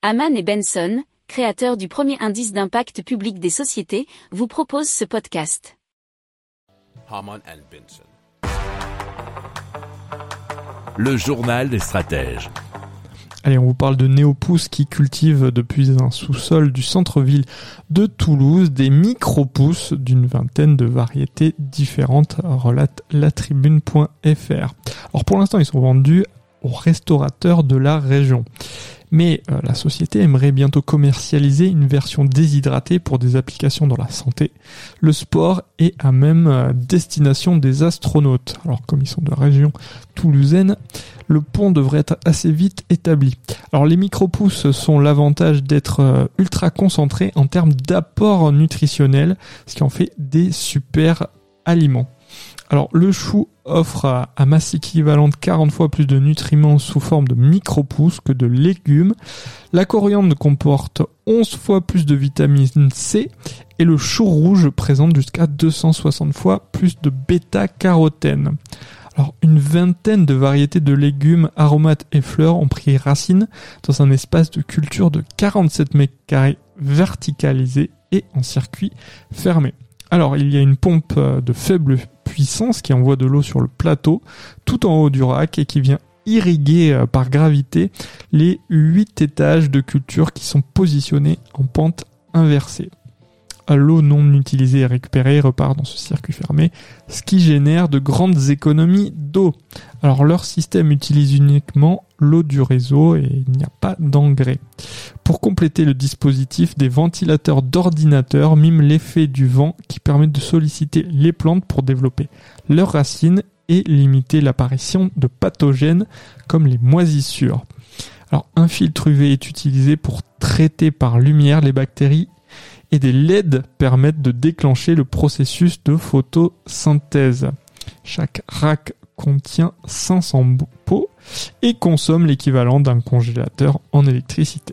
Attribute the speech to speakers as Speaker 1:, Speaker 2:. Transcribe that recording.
Speaker 1: Haman et Benson, créateurs du premier indice d'impact public des sociétés, vous proposent ce podcast.
Speaker 2: Haman and Benson.
Speaker 3: Le journal des stratèges.
Speaker 4: Allez, on vous parle de Néopousse qui cultive depuis un sous-sol du centre-ville de Toulouse des micro-pousses d'une vingtaine de variétés différentes, relate latribune.fr. Alors pour l'instant, ils sont vendus aux restaurateurs de la région. Mais euh, la société aimerait bientôt commercialiser une version déshydratée pour des applications dans la santé, le sport et à même euh, destination des astronautes. Alors comme ils sont de région toulousaine, le pont devrait être assez vite établi. Alors les micro-pousses sont l'avantage d'être euh, ultra concentrés en termes d'apport nutritionnel, ce qui en fait des super aliments. Alors le chou offre à, masse équivalente 40 fois plus de nutriments sous forme de micro-pousses que de légumes. La coriandre comporte 11 fois plus de vitamine C et le chou rouge présente jusqu'à 260 fois plus de bêta-carotène. Alors, une vingtaine de variétés de légumes, aromates et fleurs ont pris racine dans un espace de culture de 47 mètres carrés verticalisé et en circuit fermé. Alors, il y a une pompe euh, de faible qui envoie de l'eau sur le plateau, tout en haut du rack et qui vient irriguer euh, par gravité les huit étages de culture qui sont positionnés en pente inversée. L'eau non utilisée et récupérée repart dans ce circuit fermé, ce qui génère de grandes économies d'eau. Alors leur système utilise uniquement l'eau du réseau et il n'y a pas d'engrais. Pour compléter le dispositif, des ventilateurs d'ordinateur miment l'effet du vent qui permet de solliciter les plantes pour développer leurs racines et limiter l'apparition de pathogènes comme les moisissures. Alors un filtre UV est utilisé pour traiter par lumière les bactéries et des LED permettent de déclencher le processus de photosynthèse. Chaque rack contient 500 pots et consomme l'équivalent d'un congélateur en électricité.